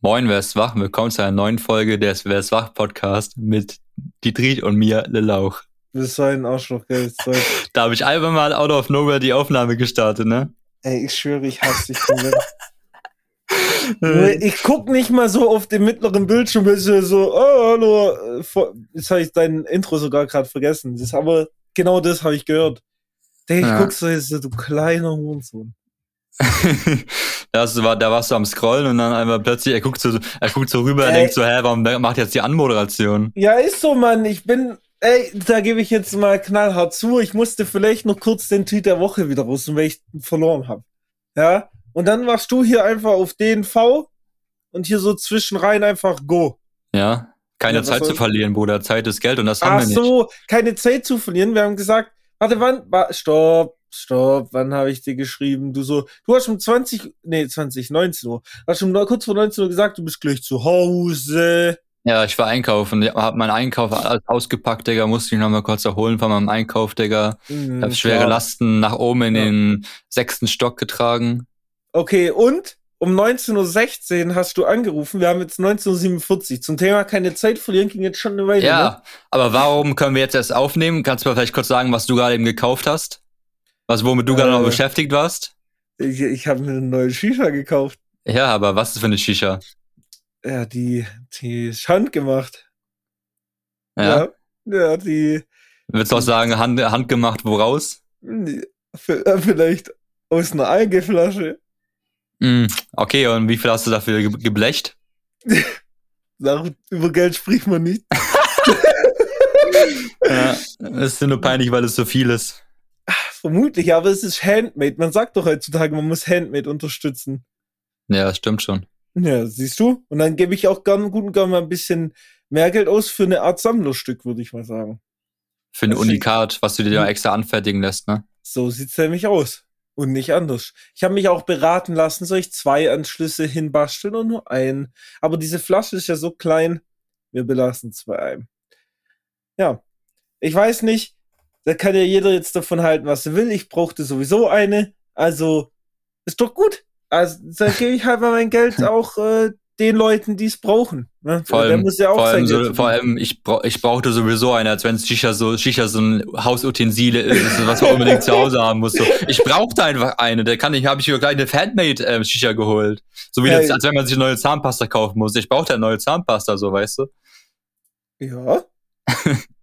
Moin, wer ist wach? Willkommen zu einer neuen Folge des Wer ist wach Podcast mit Dietrich und mir, Lelauch. Du bist so ein Arschloch, gell? da habe ich einfach mal out of nowhere die Aufnahme gestartet, ne? Ey, ich schwöre, ich hasse dich komplett. ich guck nicht mal so auf den mittleren Bildschirm, bist du so, oh, hallo. Jetzt habe ich dein Intro sogar gerade vergessen. Das, aber genau das habe ich gehört. Der, ich ja. guck so, so, du kleiner Hurensohn. da, war, da warst du am Scrollen und dann einfach plötzlich, er guckt so, er guckt so rüber, er denkt so, hä, warum macht jetzt die Anmoderation? Ja, ist so, Mann. Ich bin, ey, da gebe ich jetzt mal knallhart zu. Ich musste vielleicht noch kurz den Tweet der Woche wieder raus, weil ich verloren habe. Ja, und dann machst du hier einfach auf den V und hier so zwischenrein einfach Go. Ja, keine ja, Zeit zu verlieren, Bruder. Zeit ist Geld und das haben wir nicht. Ach so, keine Zeit zu verlieren. Wir haben gesagt, warte, wann, stopp, stopp, wann habe ich dir geschrieben? Du so, du hast um 20, nee, 20, 19 Uhr, hast schon kurz vor 19 Uhr gesagt, du bist gleich zu Hause. Ja, ich war einkaufen, hab meinen Einkauf ausgepackt, Digga, musste ich nochmal kurz erholen von meinem Einkauf, Digga. Mhm, hab schwere klar. Lasten nach oben in ja. den sechsten Stock getragen. Okay, und um 19.16 Uhr hast du angerufen. Wir haben jetzt 19.47 Uhr. Zum Thema keine Zeit verlieren ging jetzt schon eine Weile. Ja, ne? aber warum können wir jetzt erst aufnehmen? Kannst du mal vielleicht kurz sagen, was du gerade eben gekauft hast? Was, womit du äh, gerade noch äh, beschäftigt warst? Ich, ich habe mir eine neue Shisha gekauft. Ja, aber was ist für eine Shisha? Ja, die, die ist handgemacht. Ja. Ja, ja die. Willst du auch sagen, hand, handgemacht woraus? Äh, vielleicht aus einer Eigeflasche. Mm, okay, und wie viel hast du dafür geblecht? Über Geld spricht man nicht. ja, es ist nur peinlich, weil es so viel ist. Vermutlich, aber es ist Handmade. Man sagt doch heutzutage, man muss Handmade unterstützen. Ja, stimmt schon. Ja, siehst du? Und dann gebe ich auch gern, gut und gern mal ein bisschen mehr Geld aus für eine Art Sammlerstück, würde ich mal sagen. Für ein Unikat, was du dir da hm. extra anfertigen lässt, ne? So sieht's nämlich aus. Und nicht anders. Ich habe mich auch beraten lassen, soll ich zwei Anschlüsse hinbasteln oder nur einen? Aber diese Flasche ist ja so klein, wir belassen zwei ein. Ja. Ich weiß nicht, da kann ja jeder jetzt davon halten, was er will. Ich brauchte sowieso eine. Also, ist doch gut. Also, da gebe ich halt mal mein Geld auch äh, den Leuten, die es brauchen. Ne? Vor allem, ja vor, allem so, vor allem, ich, bra ich brauchte sowieso eine, als wenn es Shisha so, Shisha so ein Hausutensile ist, was man unbedingt zu Hause haben muss. So. Ich brauchte einfach eine. Da kann ich, habe ich mir gleich eine Handmade äh, Shisha geholt. So wie hey. das, als wenn man sich eine neue Zahnpasta kaufen muss. Ich brauchte eine neue Zahnpasta, so weißt du. Ja.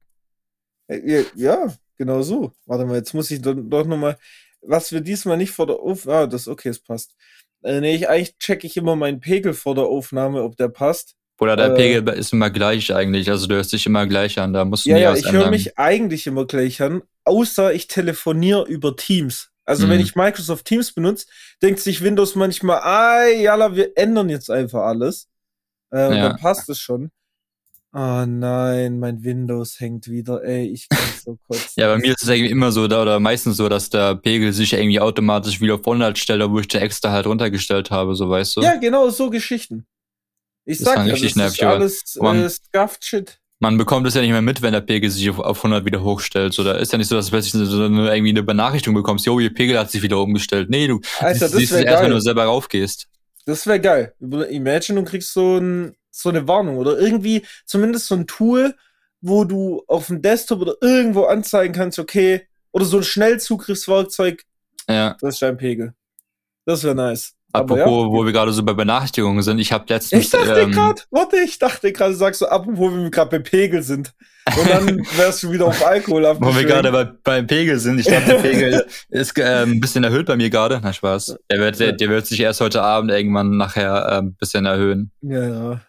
ja, ja, Genau so. Warte mal, jetzt muss ich doch, doch nochmal, was wir diesmal nicht vor der Aufnahme, ah, das, okay, es passt. Äh, nee, ich, eigentlich checke ich immer meinen Pegel vor der Aufnahme, ob der passt. Oder der äh, Pegel ist immer gleich eigentlich, also du hörst dich immer gleich an, da musst du ja, nie ja, ich höre mich eigentlich immer gleich an, außer ich telefoniere über Teams. Also mhm. wenn ich Microsoft Teams benutze, denkt sich Windows manchmal, ah, jalla, wir ändern jetzt einfach alles. Äh, ja. Dann passt es schon. Oh nein, mein Windows hängt wieder, ey, ich kann so kurz. ja, bei mir ist es irgendwie immer so, da, oder meistens so, dass der Pegel sich irgendwie automatisch wieder auf 100 stellt, wo ich den extra halt runtergestellt habe, so weißt du. Ja, genau, so Geschichten. Ich sag ja, das ist nervig, alles man, äh, scuffed Shit. Man bekommt es ja nicht mehr mit, wenn der Pegel sich auf, auf 100 wieder hochstellt. So, da ist ja nicht so, dass du plötzlich so eine, irgendwie eine Benachrichtigung bekommst, jo, ihr Pegel hat sich wieder umgestellt. Nee, du Alter, siehst es erst, wenn du selber raufgehst. Das wäre geil. Imagine, du kriegst so ein so eine Warnung oder irgendwie zumindest so ein Tool, wo du auf dem Desktop oder irgendwo anzeigen kannst, okay, oder so ein Schnellzugriffswerkzeug, ja. das ist dein Pegel. Das wäre nice. Apropos, ja, wo wir gerade so bei Benachrichtigungen sind, ich habe letztens. Ich dachte ähm, gerade, warte, ich dachte gerade, sagst du, apropos, wenn wir gerade bei Pegel sind. Und dann wärst du wieder auf Alkohol Wo wir gerade bei, beim Pegel sind. Ich glaube, der Pegel ist äh, ein bisschen erhöht bei mir gerade. Na, Spaß. Der wird, der, der, wird sich erst heute Abend irgendwann nachher äh, ein bisschen erhöhen. Ja, ja.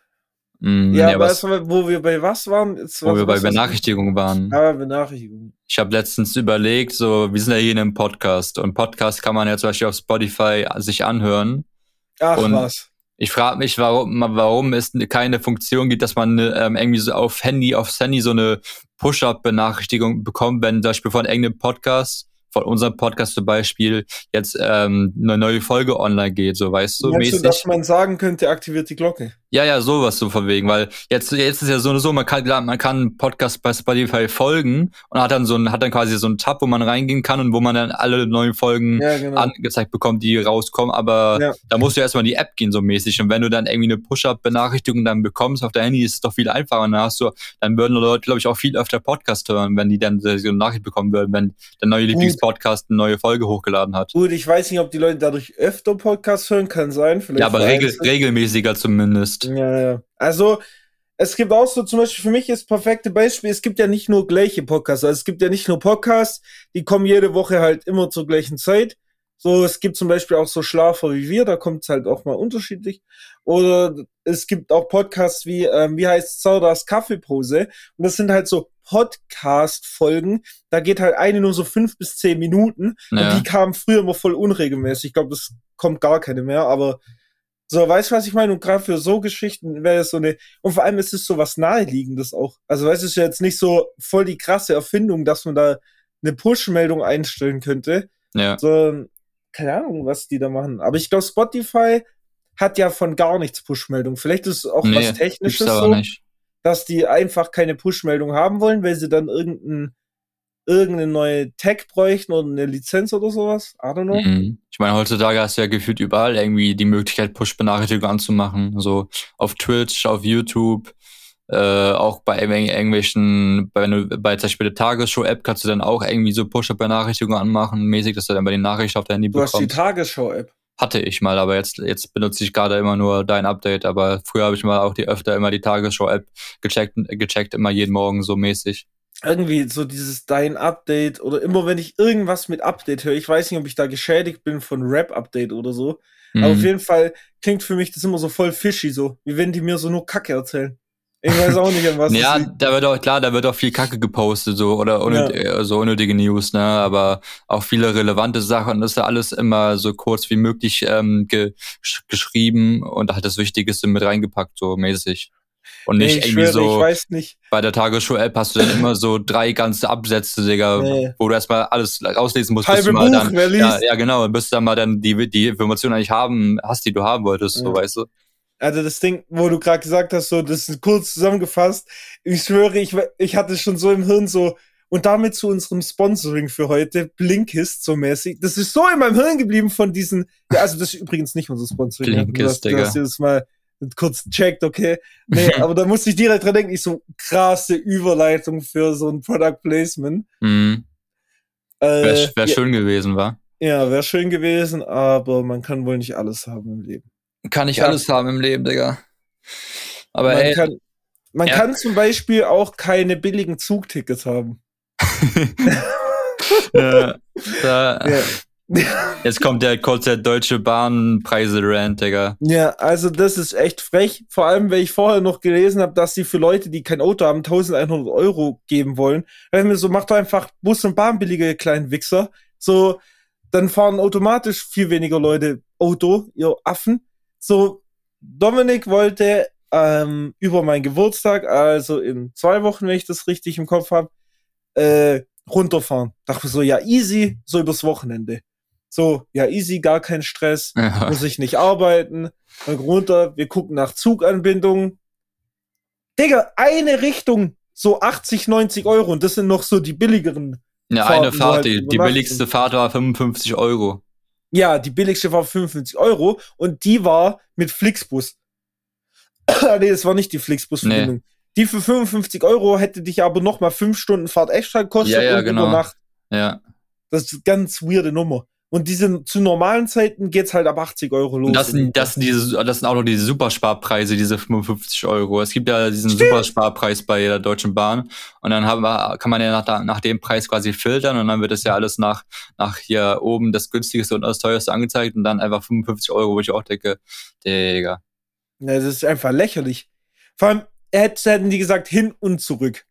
Mm, ja, ja was, wo wir bei was waren? Jetzt, wo wir bei Benachrichtigungen waren. Ah, Benachrichtigungen. Ich habe letztens überlegt, so, wir sind ja hier in einem Podcast und Podcast kann man ja zum Beispiel auf Spotify sich anhören. Ach und was. Ich frage mich, warum, warum es keine Funktion gibt, dass man ähm, irgendwie so auf Handy, aufs Handy so eine Push-Up-Benachrichtigung bekommt, wenn zum Beispiel von irgendeinem Podcast, von unserem Podcast zum Beispiel, jetzt ähm, eine neue Folge online geht, so weißt du, Meinst mäßig. Du, dass man sagen könnte, aktiviert die Glocke? Ja, ja, sowas so von wegen, weil jetzt, jetzt ist ja so, so man kann, man kann Podcast bei Spotify folgen und hat dann so ein, hat dann quasi so einen Tab, wo man reingehen kann und wo man dann alle neuen Folgen ja, genau. angezeigt bekommt, die rauskommen, aber ja. da musst du erstmal in die App gehen, so mäßig. Und wenn du dann irgendwie eine Push-Up-Benachrichtigung dann bekommst auf dein Handy, ist es doch viel einfacher. Und dann hast du, dann würden Leute, glaube ich, auch viel öfter Podcast hören, wenn die dann so eine Nachricht bekommen würden, wenn der neue Lieblingspodcast eine neue Folge hochgeladen hat. Gut, ich weiß nicht, ob die Leute dadurch öfter Podcasts hören, kann sein. Vielleicht ja, aber regel, regelmäßiger zumindest. Ja, ja. Also, es gibt auch so, zum Beispiel für mich ist perfekte Beispiel, es gibt ja nicht nur gleiche Podcasts, also es gibt ja nicht nur Podcasts, die kommen jede Woche halt immer zur gleichen Zeit. So, es gibt zum Beispiel auch so Schlafer wie wir, da kommt es halt auch mal unterschiedlich. Oder es gibt auch Podcasts wie, ähm, wie heißt Saudas Kaffeepose. Und das sind halt so Podcast-Folgen. Da geht halt eine nur so fünf bis zehn Minuten. Ja. Und die kamen früher immer voll unregelmäßig. Ich glaube, das kommt gar keine mehr, aber so, weißt du, was ich meine? Und gerade für so Geschichten wäre es so eine, und vor allem ist es so was Naheliegendes auch. Also, weißt du, es ist ja jetzt nicht so voll die krasse Erfindung, dass man da eine Push-Meldung einstellen könnte. Ja. So, keine Ahnung, was die da machen. Aber ich glaube, Spotify hat ja von gar nichts Push-Meldung. Vielleicht ist es auch nee, was Technisches so, nicht. dass die einfach keine Push-Meldung haben wollen, weil sie dann irgendein irgendeine neue Tag bräuchten oder eine Lizenz oder sowas. I don't know. Mhm. Ich meine, heutzutage hast du ja gefühlt überall irgendwie die Möglichkeit, Push-Benachrichtigungen anzumachen. So auf Twitch, auf YouTube, äh, auch bei irgendwelchen, bei, bei zum Beispiel der Tagesschau-App kannst du dann auch irgendwie so Push-Benachrichtigungen anmachen, mäßig, dass du dann bei den Nachrichten auf dein Handy du bekommst. Du hast die Tagesschau-App. Hatte ich mal, aber jetzt, jetzt benutze ich gerade immer nur dein Update. Aber früher habe ich mal auch die öfter immer die Tagesschau-App gecheckt, gecheckt, immer jeden Morgen so mäßig irgendwie so dieses dein Update oder immer wenn ich irgendwas mit Update höre, ich weiß nicht, ob ich da geschädigt bin von Rap-Update oder so, mhm. aber auf jeden Fall klingt für mich das immer so voll fishy, so, wie wenn die mir so nur Kacke erzählen. Ich weiß auch nicht, an was. ja, da wird auch, klar, da wird auch viel Kacke gepostet, so, oder unnöt ja. so unnötige News, ne, aber auch viele relevante Sachen, das ist ja alles immer so kurz wie möglich ähm, ge geschrieben und da hat das Wichtigste mit reingepackt, so mäßig. Und nicht nee, irgendwie schwöre, so. Bei der Tagesschau-App hast du dann immer so drei ganze Absätze, Digga, nee. wo du erstmal alles rauslesen musst. Halbe Buch, dann, wer liest? Ja, ja, genau. Bis du dann mal dann die, die Informationen eigentlich haben, hast, die du haben wolltest, ja. so weißt du. Also das Ding, wo du gerade gesagt hast, so, das ist kurz zusammengefasst. Ich schwöre, ich, ich hatte schon so im Hirn so, und damit zu unserem Sponsoring für heute, Blinkist so mäßig. Das ist so in meinem Hirn geblieben von diesen, also das ist übrigens nicht unser Sponsoring. Blinkist, Digga. Das ist mal kurz checkt, okay. Nee, aber da musste ich direkt dran denken, ich so krasse Überleitung für so ein Product Placement. Mhm. Äh, wäre wär ja, schön gewesen, war. Ja, wäre schön gewesen, aber man kann wohl nicht alles haben im Leben. Kann nicht ja. alles haben im Leben, Digga. Aber man ey, kann, man ja. kann zum Beispiel auch keine billigen Zugtickets haben. ja, da, ja. Jetzt kommt der kurze Deutsche Bahnpreise-Rant, Digga. Ja, also das ist echt frech. Vor allem, weil ich vorher noch gelesen habe, dass sie für Leute, die kein Auto haben, 1100 Euro geben wollen. Weil mir so, macht doch einfach Bus und Bahn billige kleinen Wichser. So, dann fahren automatisch viel weniger Leute Auto, ihr Affen. So, Dominik wollte ähm, über meinen Geburtstag, also in zwei Wochen, wenn ich das richtig im Kopf habe, äh, runterfahren. Dachte so, ja, easy, so übers Wochenende. So, ja, easy, gar kein Stress, ja. muss ich nicht arbeiten. Dann runter, wir gucken nach Zuganbindungen. Digga, eine Richtung, so 80, 90 Euro und das sind noch so die billigeren. Ja, Fahrten, eine Fahrt, halt die, die billigste Fahrt war 55 Euro. Ja, die billigste war 55 Euro und die war mit Flixbus. nee, das war nicht die Flixbus-Verbindung. Nee. Die für 55 Euro hätte dich aber noch mal fünf Stunden Fahrt extra gekostet ja, ja, und genau. über Nacht. Ja. Das ist eine ganz weirde Nummer. Und diese zu normalen Zeiten geht's halt ab 80 Euro los. Das sind, das sind, diese, das sind auch noch diese Supersparpreise, diese 55 Euro. Es gibt ja diesen Stimmt. Supersparpreis bei der Deutschen Bahn. Und dann haben wir, kann man ja nach, nach dem Preis quasi filtern und dann wird es ja alles nach, nach hier oben das günstigste und das teuerste angezeigt und dann einfach 55 Euro, wo ich auch denke, Digga. Ja, das ist einfach lächerlich. Vor allem, hätten die gesagt, hin und zurück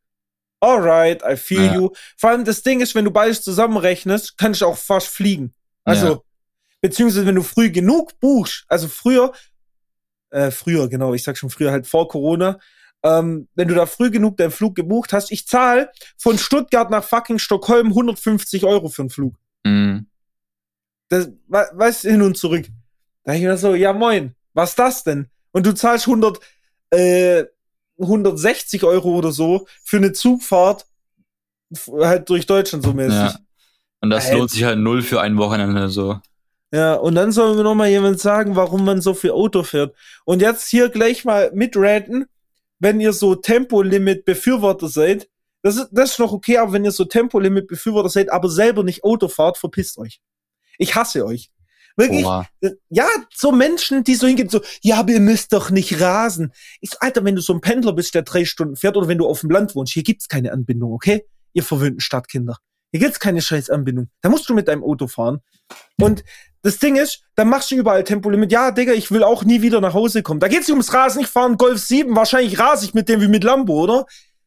alright, I feel ja. you. Vor allem das Ding ist, wenn du beides zusammenrechnest, kann ich auch fast fliegen. Also, ja. beziehungsweise wenn du früh genug buchst, also früher, äh, früher, genau, ich sag schon früher, halt vor Corona, ähm, wenn du da früh genug deinen Flug gebucht hast, ich zahle von Stuttgart nach fucking Stockholm 150 Euro für einen Flug. Mhm. Das, weißt hin und zurück. Da ich mir so, ja moin, was das denn? und du zahlst 100, äh, 160 Euro oder so für eine Zugfahrt halt durch Deutschland so mäßig. Ja. Und das Alter. lohnt sich halt null für ein Wochenende so. Ja, und dann soll mir noch mal jemand sagen, warum man so viel Auto fährt. Und jetzt hier gleich mal mitraten, wenn ihr so Tempolimit-Befürworter seid, das ist, das ist noch okay, aber wenn ihr so Tempolimit-Befürworter seid, aber selber nicht Auto fahrt, verpisst euch. Ich hasse euch. Wirklich, Oha. ja, so Menschen, die so hingehen, so, ja, aber ihr müsst doch nicht rasen. Ich so, Alter, wenn du so ein Pendler bist, der drei Stunden fährt, oder wenn du auf dem Land wohnst, hier gibt's keine Anbindung, okay? Ihr verwöhnten Stadtkinder. Hier gibt's keine scheiß Anbindung. Da musst du mit deinem Auto fahren. Und das Ding ist, dann machst du überall Tempolimit. Ja, Digga, ich will auch nie wieder nach Hause kommen. Da geht's nicht ums Rasen. Ich fahre einen Golf 7. Wahrscheinlich rase ich mit dem wie mit Lambo, oder?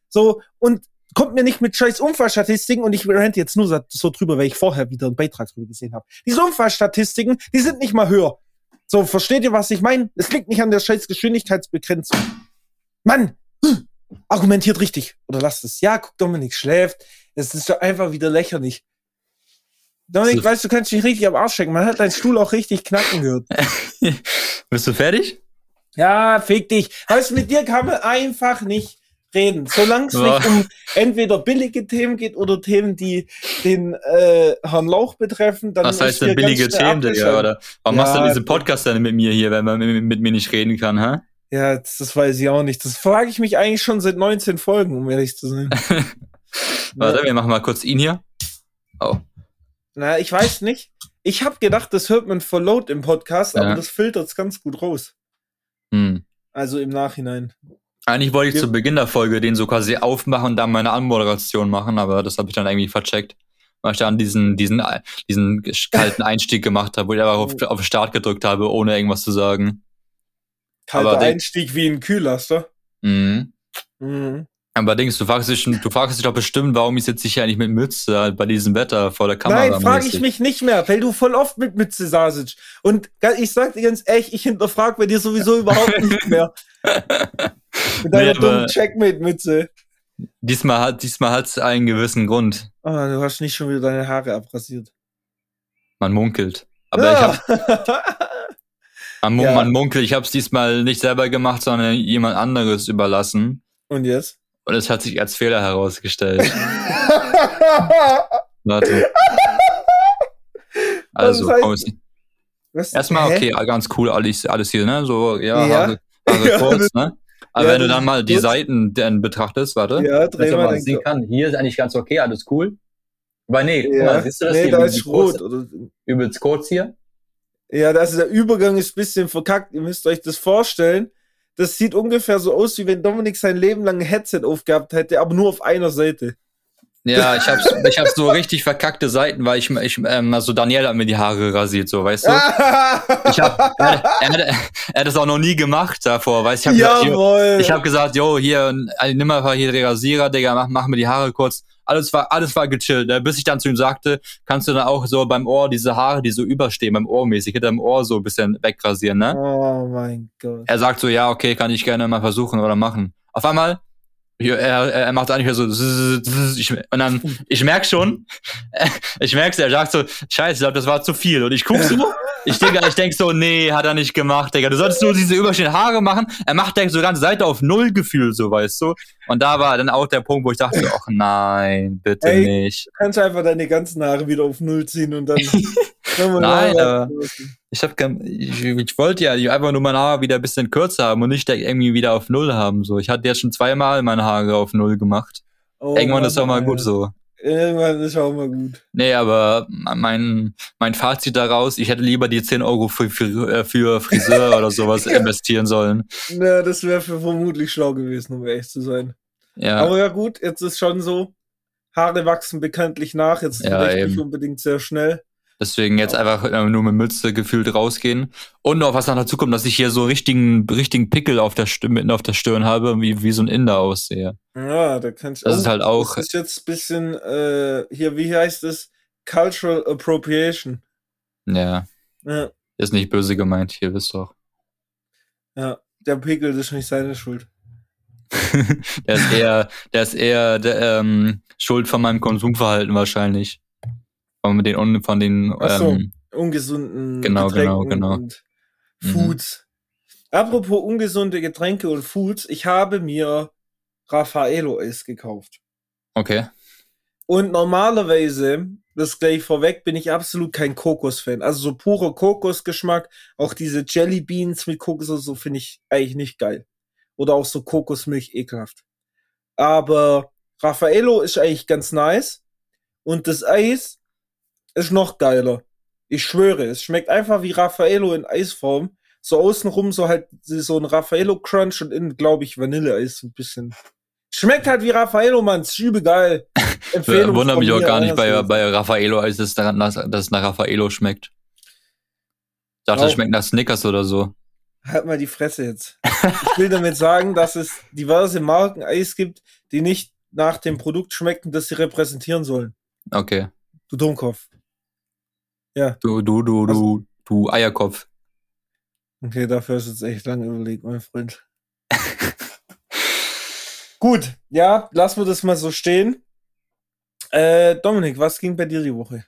So, und kommt mir nicht mit scheiß Unfallstatistiken und ich rant jetzt nur so drüber, weil ich vorher wieder einen Beitrag drüber gesehen habe. Diese Unfallstatistiken, die sind nicht mal höher. So, versteht ihr, was ich meine? Es liegt nicht an der scheiß Geschwindigkeitsbegrenzung. Mann, argumentiert richtig. Oder lasst es. Ja, guck, Dominik schläft. Das ist doch einfach wieder lächerlich. Dominik, weißt du, du kannst dich richtig am Arsch checken. Man hat deinen Stuhl auch richtig knacken gehört. Bist du fertig? Ja, fick dich. Weißt du, mit dir kann man einfach nicht reden. Solange es nicht um entweder billige Themen geht oder Themen, die den äh, Herrn Lauch betreffen, dann Was heißt denn billige Themen, Digga? Oder warum ja, machst du diesen Podcast dann mit mir hier, wenn man mit, mit mir nicht reden kann, hä? Ja, das, das weiß ich auch nicht. Das frage ich mich eigentlich schon seit 19 Folgen, um ehrlich zu sein. Warte, ja. wir machen mal kurz ihn hier. Oh. Na, ich weiß nicht. Ich habe gedacht, das hört man voll laut im Podcast, ja. aber das filtert es ganz gut raus. Hm. Also im Nachhinein. Eigentlich wollte ich ja. zu Beginn der Folge den so quasi aufmachen und dann meine Anmoderation machen, aber das habe ich dann irgendwie vercheckt. Weil ich dann diesen, diesen, diesen kalten Einstieg gemacht habe, wo ich einfach auf, auf Start gedrückt habe, ohne irgendwas zu sagen. Kalter aber Einstieg wie ein Kühllaster. Mhm. Mhm. Aber denkst du, fragst dich, du fragst dich doch bestimmt, warum ich sitze hier eigentlich mit Mütze bei diesem Wetter vor der Kamera. Nein, frage ich mich nicht mehr, weil du voll oft mit Mütze saßt. Und ich sag dir ganz ehrlich, ich hinterfrag bei dir sowieso überhaupt nicht mehr. mit deiner nee, dummen Checkmate-Mütze. Diesmal hat diesmal hat's einen gewissen Grund. Oh, du hast nicht schon wieder deine Haare abrasiert. Man munkelt. Aber ja. ich hab, man, ja. man munkelt, ich habe es diesmal nicht selber gemacht, sondern jemand anderes überlassen. Und jetzt? Und es hat sich als Fehler herausgestellt. Warte. Also, komm jetzt. Erstmal, okay, ganz cool, alles, alles hier, ne? So, ja, ja. Haare, Haare kurz, ne? Aber ja, wenn du dann mal die kurz. Seiten dann betrachtest, warte. Ja, dreh mal. mal sehen kann, hier ist eigentlich ganz okay, alles cool. Aber nee, ja. mal, siehst du das nee, hier? da ist rot. Oder? Übelst kurz hier. Ja, das ist der Übergang ist ein bisschen verkackt. Ihr müsst euch das vorstellen das sieht ungefähr so aus, wie wenn Dominik sein Leben lang ein Headset aufgehabt hätte, aber nur auf einer Seite. Ja, ich hab's, ich hab's so richtig verkackte Seiten, weil ich, ich ähm, also Daniel hat mir die Haare rasiert, so, weißt du? ich hab, er, er, er, hat das auch noch nie gemacht davor, weißt du? Ich hab Jawohl. gesagt, ich hab gesagt, jo, hier, nimm mal hier den Rasierer, Digga, mach, mach mir die Haare kurz alles war, alles war gechillt. Ne? Bis ich dann zu ihm sagte, kannst du dann auch so beim Ohr diese Haare, die so überstehen, beim Ohr mäßig, hinter dem Ohr so ein bisschen wegrasieren, ne? Oh mein Gott. Er sagt so, ja, okay, kann ich gerne mal versuchen oder machen. Auf einmal, er, er macht eigentlich so, und dann, ich merk schon, ich merk's, er sagt so, scheiße, ich glaube, das war zu viel. Und ich guck so, ich denke, ich denk so, nee, hat er nicht gemacht, Digga. Du solltest nur diese überstehenden Haare machen. Er macht direkt so ganze Seite auf Null Gefühl, so weißt du. Und da war dann auch der Punkt, wo ich dachte, ach nein, bitte Ey, nicht. Du kannst einfach deine ganzen Haare wieder auf Null ziehen und dann. nein, aber ich hab ich, ich wollte ja einfach nur meine Haare wieder ein bisschen kürzer haben und nicht irgendwie wieder auf Null haben. So, ich hatte jetzt schon zweimal meine Haare auf Null gemacht. Oh, Irgendwann Mann, ist auch mal gut so. Irgendwann ist auch mal gut. Nee, aber mein, mein Fazit daraus, ich hätte lieber die 10 Euro für, für, äh, für Friseur oder sowas investieren sollen. Na, das wäre vermutlich schlau gewesen, um ehrlich zu sein. Ja. Aber ja gut, jetzt ist schon so, Haare wachsen bekanntlich nach, jetzt ja, nicht unbedingt sehr schnell. Deswegen jetzt einfach äh, nur mit Mütze gefühlt rausgehen. Und noch was noch dazu kommt, dass ich hier so richtigen, richtigen Pickel auf der Stirn, mitten auf der Stirn habe, wie, wie so ein Inder aussehe. Ja, da kannst du. Das ist halt auch. Das ist jetzt ein bisschen, äh, hier, wie heißt es? Cultural Appropriation. Ja. ja. Ist nicht böse gemeint, hier wisst doch. Ja, der Pickel ist nicht seine Schuld. der ist eher, der ist eher der, ähm, Schuld von meinem Konsumverhalten wahrscheinlich. Von den, von den so, ähm, ungesunden genau, genau, genau. und mhm. Foods. Apropos ungesunde Getränke und Foods, ich habe mir Raffaello Eis gekauft. Okay. Und normalerweise, das gleich vorweg, bin ich absolut kein Kokos-Fan. Also so purer Kokosgeschmack, auch diese Jelly Beans mit Kokos und so finde ich eigentlich nicht geil. Oder auch so Kokosmilch ekelhaft. Aber Raffaello ist eigentlich ganz nice. Und das Eis ist noch geiler. Ich schwöre, es schmeckt einfach wie Raffaello in Eisform. So außenrum so halt so ein Raffaello Crunch und innen, glaube ich, Vanilleeis ein bisschen. Schmeckt halt wie Raffaello, Mann. Ist übel geil. Empfehlung Wundert mich auch gar nicht bei, bei Raffaello, als es daran, dass es nach Raffaello schmeckt. Ich dachte, es schmeckt nach Snickers oder so. Halt mal die Fresse jetzt. ich will damit sagen, dass es diverse Marken Eis gibt, die nicht nach dem Produkt schmecken, das sie repräsentieren sollen. Okay. Du Dummkopf. Ja. Du, du, du, du, also, du Eierkopf. Okay, dafür hast du jetzt echt lange überlegt, mein Freund. Gut, ja, lassen wir das mal so stehen. Äh, Dominik, was ging bei dir die Woche?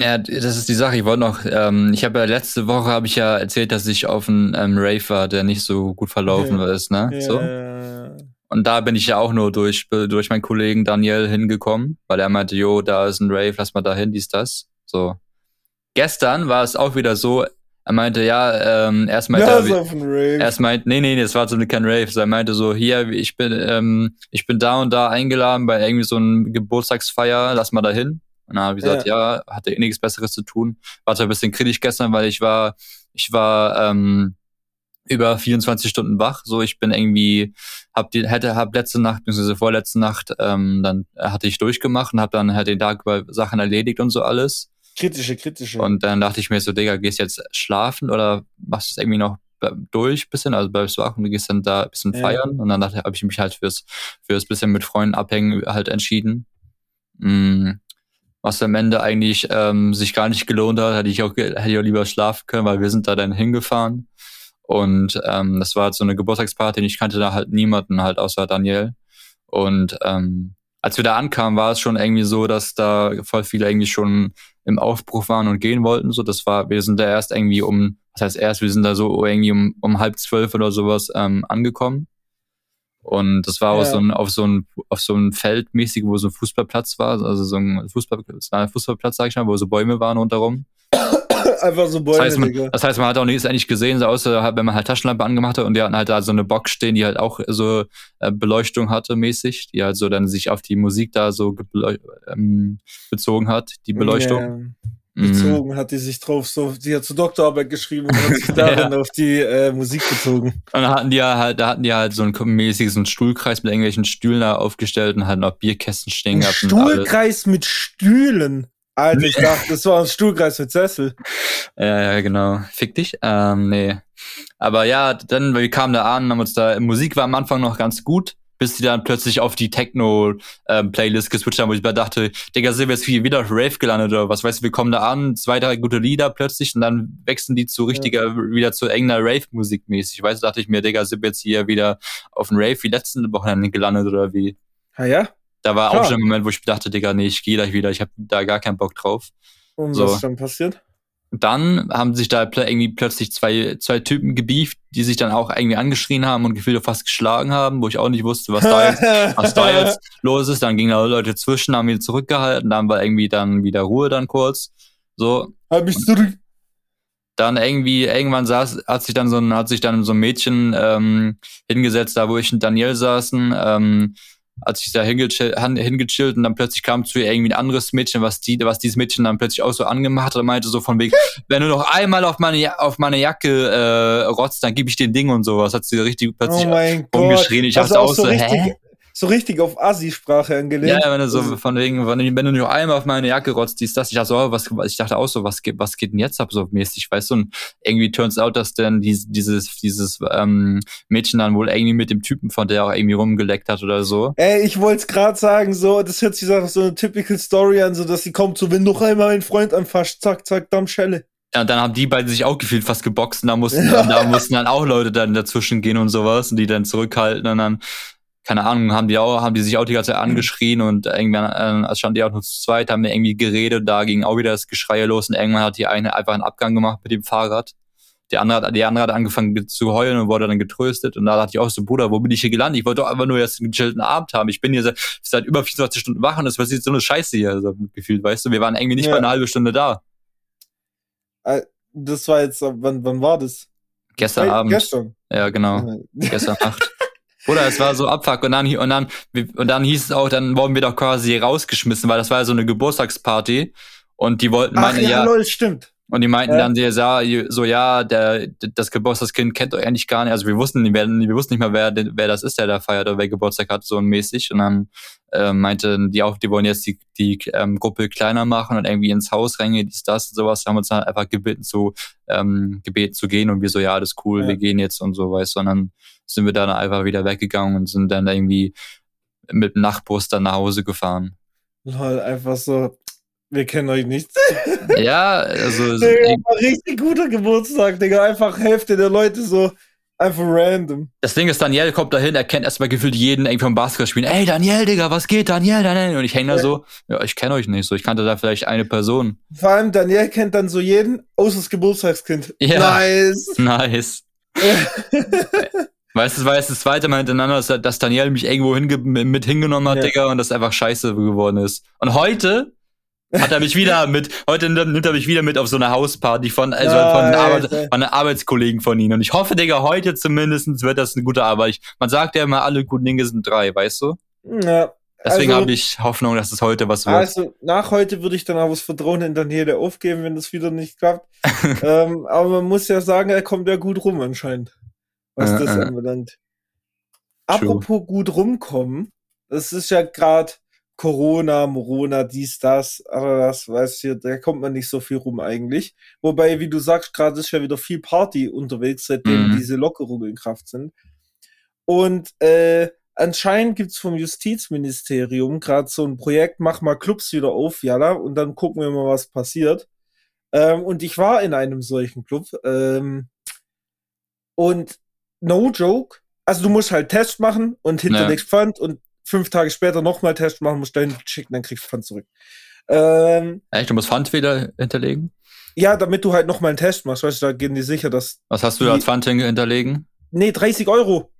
Ja, das ist die Sache. Ich wollte noch, ähm, ich habe ja letzte Woche habe ich ja erzählt, dass ich auf einen ähm, Rave war, der nicht so gut verlaufen ja. ist, ne? Ja. So. Und da bin ich ja auch nur durch durch meinen Kollegen Daniel hingekommen, weil er meinte, jo, da ist ein Rave, lass mal da hin, dies das. So. Gestern war es auch wieder so, er meinte, ja, ähm, erst meinte ja, er, auf Rave. erst meinte, nee, nee, nee, es war so kein Rave. Er meinte so, hier, ich bin, ähm, ich bin da und da eingeladen bei irgendwie so einem Geburtstagsfeier, lass mal da hin. Und dann habe ich gesagt, ja. ja, hatte eh nichts Besseres zu tun. War zwar ein bisschen kritisch gestern, weil ich war, ich war ähm, über 24 Stunden wach. So, ich bin irgendwie, hab die, hätte, hab letzte Nacht, beziehungsweise vorletzte Nacht, ähm, dann hatte ich durchgemacht und hab dann halt den Tag über Sachen erledigt und so alles. Kritische, kritische. Und dann dachte ich mir so, Digga, gehst jetzt schlafen oder machst du es irgendwie noch durch bisschen, also bleibst du wach und du gehst dann da ein bisschen ja. feiern. Und dann habe ich mich halt fürs, fürs bisschen mit Freunden abhängen halt entschieden. Mhm. Was am Ende eigentlich ähm, sich gar nicht gelohnt hat, hätte ich auch, hätte ich auch lieber schlafen können, weil wir sind da dann hingefahren. Und ähm, das war halt so eine Geburtstagsparty und ich kannte da halt niemanden halt außer Daniel. Und ähm, als wir da ankamen, war es schon irgendwie so, dass da voll viele irgendwie schon im Aufbruch waren und gehen wollten. So, das war, wir sind da erst irgendwie um, was heißt erst, wir sind da so irgendwie um, um halb zwölf oder sowas ähm, angekommen. Und das war ja. so ein, auf so ein, auf so ein Feld mäßig, wo so ein Fußballplatz war, also so ein Fußball, Fußballplatz, sag ich mal, wo so Bäume waren rundherum. Einfach so Bäume, das heißt, man, das heißt, man hat auch nichts eigentlich gesehen, so außer wenn man halt Taschenlampe angemacht hat und die hatten halt da so eine Box stehen, die halt auch so äh, Beleuchtung hatte mäßig, die halt so dann sich auf die Musik da so ähm, bezogen hat, die Beleuchtung. Yeah. Mhm. Bezogen mm. hat die sich drauf, so, die hat zur Doktorarbeit geschrieben und hat sich darin ja. auf die äh, Musik bezogen. Und da hatten die ja halt, da hatten die halt so ein mäßiges so einen Stuhlkreis mit irgendwelchen Stühlen da aufgestellt und halt noch Bierkästen stehen gehabt. Stuhlkreis mit Stühlen? Alter, ich dachte, das war ein Stuhlkreis mit Sessel. Ja, ja, genau. Fick dich? Ähm, nee. Aber ja, dann, wir kamen da an, haben uns da, Musik war am Anfang noch ganz gut, bis die dann plötzlich auf die Techno-Playlist ähm, geswitcht haben, wo ich mir dachte, Digga, sind wir jetzt wieder auf Rave gelandet oder was weißt du, wir kommen da an, zwei, drei gute Lieder plötzlich und dann wechseln die zu richtiger, ja. wieder zu enger Rave-Musik mäßig. Weißt du, dachte ich mir, Digga, sind wir jetzt hier wieder auf den Rave wie letzten Wochenende gelandet oder wie? Ah ja? Da war Klar. auch schon ein Moment, wo ich dachte, Digga, nee, ich gehe gleich wieder, ich habe da gar keinen Bock drauf. Und so. was ist dann passiert? Dann haben sich da irgendwie plötzlich zwei, zwei Typen gebieft, die sich dann auch irgendwie angeschrien haben und gefühlt fast geschlagen haben, wo ich auch nicht wusste, was da jetzt, was da jetzt los ist. Dann gingen da Leute zwischen, haben ihn zurückgehalten, dann war irgendwie dann wieder Ruhe dann kurz. So. Hab ich zurück. Dann irgendwie, irgendwann saß, hat sich dann so ein, hat sich dann so ein Mädchen ähm, hingesetzt, da wo ich und Daniel saßen, ähm, hat sich da hingechillt, hingechillt und dann plötzlich kam zu ihr irgendwie ein anderes Mädchen, was die, was dieses Mädchen dann plötzlich auch so angemacht hat und meinte so von wegen, wenn du noch einmal auf meine, auf meine Jacke äh, rotzt, dann gib ich den Ding und sowas. Hat sie richtig plötzlich oh umgeschrien. Ich dachte auch so, richtig, hä? So richtig auf Assi-Sprache angelehnt. Ja, wenn du so also, von wegen, wenn du nur einmal auf meine Jacke rotzt, dies, das, ich dachte, so, was, ich dachte auch so, was geht, was geht denn jetzt ab so mäßig, weißt du? Und irgendwie turns out, dass dann dieses, dieses, dieses ähm, Mädchen dann wohl irgendwie mit dem Typen von der auch irgendwie rumgeleckt hat oder so. Ey, ich wollte es gerade sagen, so, das hört sich so eine typical Story an, so dass sie kommt, so, wenn noch einmal einen Freund anfasst, zack, zack, Dammschelle. Ja, und dann haben die beiden sich auch gefühlt fast geboxt und da mussten, da mussten dann auch Leute dann dazwischen gehen und sowas und die dann zurückhalten und dann keine Ahnung, haben die auch, haben die sich auch die ganze Zeit mhm. angeschrien und irgendwann, äh, stand die auch nur zu zweit, haben wir irgendwie geredet, da ging auch wieder das Geschrei los und irgendwann hat die eine einfach einen Abgang gemacht mit dem Fahrrad. die andere, die andere hat angefangen zu heulen und wurde dann getröstet. Und da dachte ich auch so, Bruder, wo bin ich hier gelandet? Ich wollte doch einfach nur jetzt einen gechillten Abend haben. Ich bin hier seit, seit über 24 Stunden wach und das passiert so eine Scheiße hier, so gefühlt, weißt du? Wir waren irgendwie nicht ja. mal eine halbe Stunde da. Äh, das war jetzt, wann, wann war das? Gestern Abend. Gestern. Ja, genau. Gestern Nacht. Oder es war so Abfuck und dann, und dann, und dann hieß es auch, dann wurden wir doch quasi rausgeschmissen, weil das war ja so eine Geburtstagsparty und die wollten meine, ja, ja, lol, stimmt. Und die meinten ja. dann sehr, so, ja, der, das Geburtstagskind kennt euch eigentlich gar nicht. Also wir wussten, wir, wir wussten nicht mal, wer, wer das ist, der da feiert oder wer Geburtstag hat, so mäßig. Und dann äh, meinten die auch, die wollen jetzt die, die ähm, Gruppe kleiner machen und irgendwie ins Haus reingehen, dies, das und sowas. Haben uns dann einfach gebeten zu, ähm, gebeten zu gehen und wir so, ja, das ist cool, ja. wir gehen jetzt und so, weißt du. Und dann sind wir dann einfach wieder weggegangen und sind dann irgendwie mit dem Nachtbus dann nach Hause gefahren. Lol, einfach so, wir kennen euch nicht. Ja, also. Digga, richtig guter Geburtstag, Digga. Einfach Hälfte der Leute so einfach random. Das Ding ist, Daniel kommt dahin, er kennt erstmal gefühlt jeden irgendwie vom Basketball spielen. Ey, Daniel, Digga, was geht, Daniel, Daniel? Und ich hänge da so, ja, ich kenne euch nicht so. Ich kannte da vielleicht eine Person. Vor allem, Daniel kennt dann so jeden, außer das Geburtstagskind. Ja. Nice. Nice. Weißt du, war jetzt das zweite Mal hintereinander, dass, dass Daniel mich irgendwo hinge mit hingenommen hat, ja. Digga, und das einfach scheiße geworden ist. Und heute hat er mich wieder mit, heute nimmt er mich wieder mit auf so eine Hausparty von, also ja, von, Arbeit, von einer Arbeitskollegen von ihnen. Und ich hoffe, Digga, heute zumindest wird das eine gute Arbeit. Ich, man sagt ja immer, alle guten Dinge sind drei, weißt du? Ja. Deswegen also, habe ich Hoffnung, dass es heute was wird. Also nach heute würde ich dann auch das Vertrauen in Daniele aufgeben, wenn das wieder nicht klappt. ähm, aber man muss ja sagen, er kommt ja gut rum anscheinend, was äh, das äh. anbelangt. Apropos gut rumkommen, das ist ja gerade Corona, Morona, dies, das, aber das, weißt du, da kommt man nicht so viel rum eigentlich. Wobei, wie du sagst, gerade ist ja wieder viel Party unterwegs, seitdem mhm. diese Lockerungen in Kraft sind. Und äh, anscheinend gibt's vom Justizministerium gerade so ein Projekt, mach mal Clubs wieder auf, jalla, und dann gucken wir mal, was passiert. Ähm, und ich war in einem solchen Club. Ähm, und no joke, also du musst halt Test machen und hinterlegst ja. Pfand und fünf Tage später nochmal Test machen, musst dahin schicken, dann kriegst du Pfand zurück. Ähm, Echt? Du musst Pfand wieder hinterlegen? Ja, damit du halt nochmal einen Test machst, weißt du, da gehen die sicher, dass. Was hast du da als Pfand hinterlegen? Nee, 30 Euro.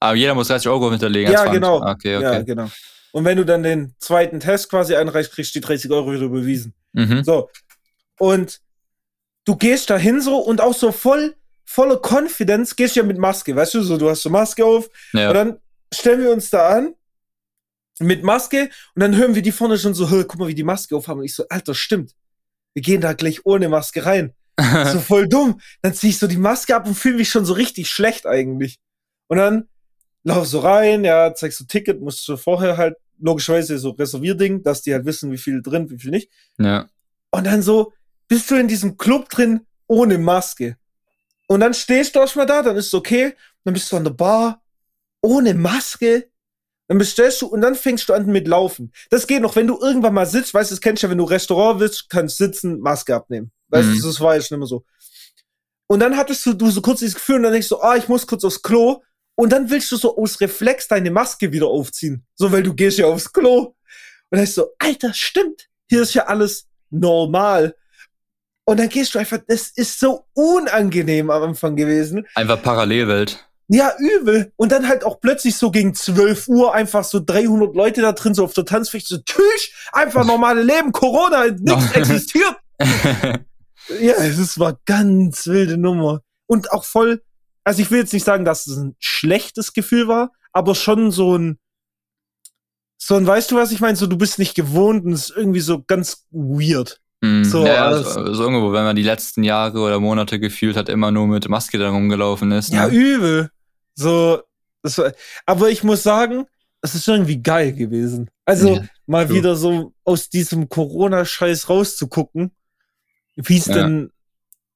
Aber jeder muss 30 Euro hinterlegen. Ja, genau. Ah, okay, okay. Ja, genau. Und wenn du dann den zweiten Test quasi einreichst, kriegst du die 30 Euro wieder überwiesen. Mhm. So. Und du gehst da hin so und auch so voll, voller Confidence gehst ja mit Maske, weißt du, so du hast so Maske auf ja. und dann stellen wir uns da an mit Maske und dann hören wir die vorne schon so, guck mal, wie die Maske aufhaben. Und ich so, Alter, stimmt. Wir gehen da gleich ohne Maske rein. so voll dumm. Dann zieh ich so die Maske ab und fühle mich schon so richtig schlecht eigentlich. Und dann lauf so rein, ja, zeigst du Ticket, musst du vorher halt logischerweise so Reservierding, dass die halt wissen, wie viel drin, wie viel nicht. Ja. Und dann so bist du in diesem Club drin ohne Maske. Und dann stehst du erstmal da, dann ist es okay. Dann bist du an der Bar, ohne Maske. Dann bestellst du und dann fängst du an mit Laufen. Das geht noch, wenn du irgendwann mal sitzt, weißt du, das kennst du ja, wenn du Restaurant willst, kannst sitzen, Maske abnehmen. Weißt du, mhm. das war ja schon immer so. Und dann hattest du, du so kurz dieses Gefühl und dann denkst du, ah, ich muss kurz aufs Klo. Und dann willst du so aus Reflex deine Maske wieder aufziehen. So, weil du gehst ja aufs Klo. Und dann ist so, Alter, stimmt. Hier ist ja alles normal. Und dann gehst du einfach, das ist so unangenehm am Anfang gewesen. Einfach Parallelwelt. Ja, übel. Und dann halt auch plötzlich so gegen 12 Uhr einfach so 300 Leute da drin, so auf der Tanzfläche, so Tüch, einfach normale Leben, Corona, nichts existiert. ja, es war ganz wilde Nummer. Und auch voll, also ich will jetzt nicht sagen, dass es ein schlechtes Gefühl war, aber schon so ein, so ein, weißt du, was ich meine? So, du bist nicht gewohnt und es ist irgendwie so ganz weird. Mm, so, ja, so, so, irgendwo, wenn man die letzten Jahre oder Monate gefühlt hat, immer nur mit Maske da rumgelaufen ist. Ne? Ja, übel. So, das war, aber ich muss sagen, es ist irgendwie geil gewesen. Also ja, mal so. wieder so aus diesem Corona-Scheiß rauszugucken, wie es ja. denn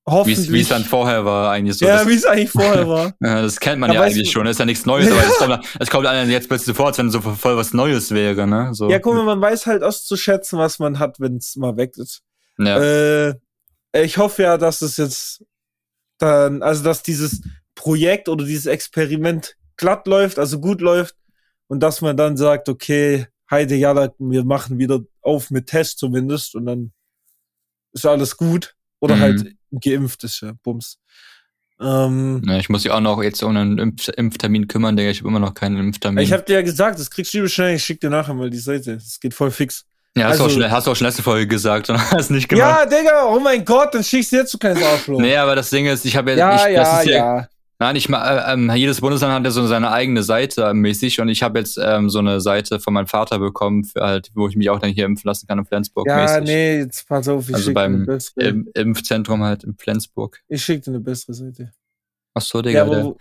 hoffentlich. Wie es dann vorher war, eigentlich so. Ja, wie es eigentlich vorher war. ja, das kennt man aber ja eigentlich schon. Das ist ja nichts Neues, aber es kommt, es kommt einem jetzt plötzlich vor, als wenn so voll was Neues wäre, ne? So. Ja, guck mal, man weiß halt auszuschätzen, was man hat, wenn es mal weg ist. Ja. Äh, ich hoffe ja, dass es jetzt dann, also dass dieses Projekt oder dieses Experiment glatt läuft, also gut läuft und dass man dann sagt, okay, Heide, ja, wir machen wieder auf mit Test zumindest und dann ist alles gut. Oder Mhm. halt geimpft ist ja, Bums. Ähm, Ja, ich muss mich auch noch jetzt um einen Impf Impftermin kümmern, Digga. Ich habe immer noch keinen Impftermin. ich hab dir ja gesagt, das kriegst du schnell, ich schick dir nachher mal die Seite. Das geht voll fix. ja, hast, du auch also- schon, hast du auch schon letzte Folge gesagt und hast nicht gemacht. Ja, Digga, oh mein Gott, dann schickst du jetzt du kleines Arschloch. Nee, aber das Ding ist, ich habe ja, ja, ich, ja, ist ja. Nein, ich äh, ähm, jedes Bundesland hat ja so seine eigene Seite mäßig und ich habe jetzt ähm, so eine Seite von meinem Vater bekommen, für halt, wo ich mich auch dann hier impfen lassen kann in Flensburg Ja, mäßig. nee, jetzt pass auf, ich Also schick dir eine beim bessere. Im Impfzentrum halt in Flensburg. Ich schick dir eine bessere Seite. Ach so, Ja, Digga. der, wo-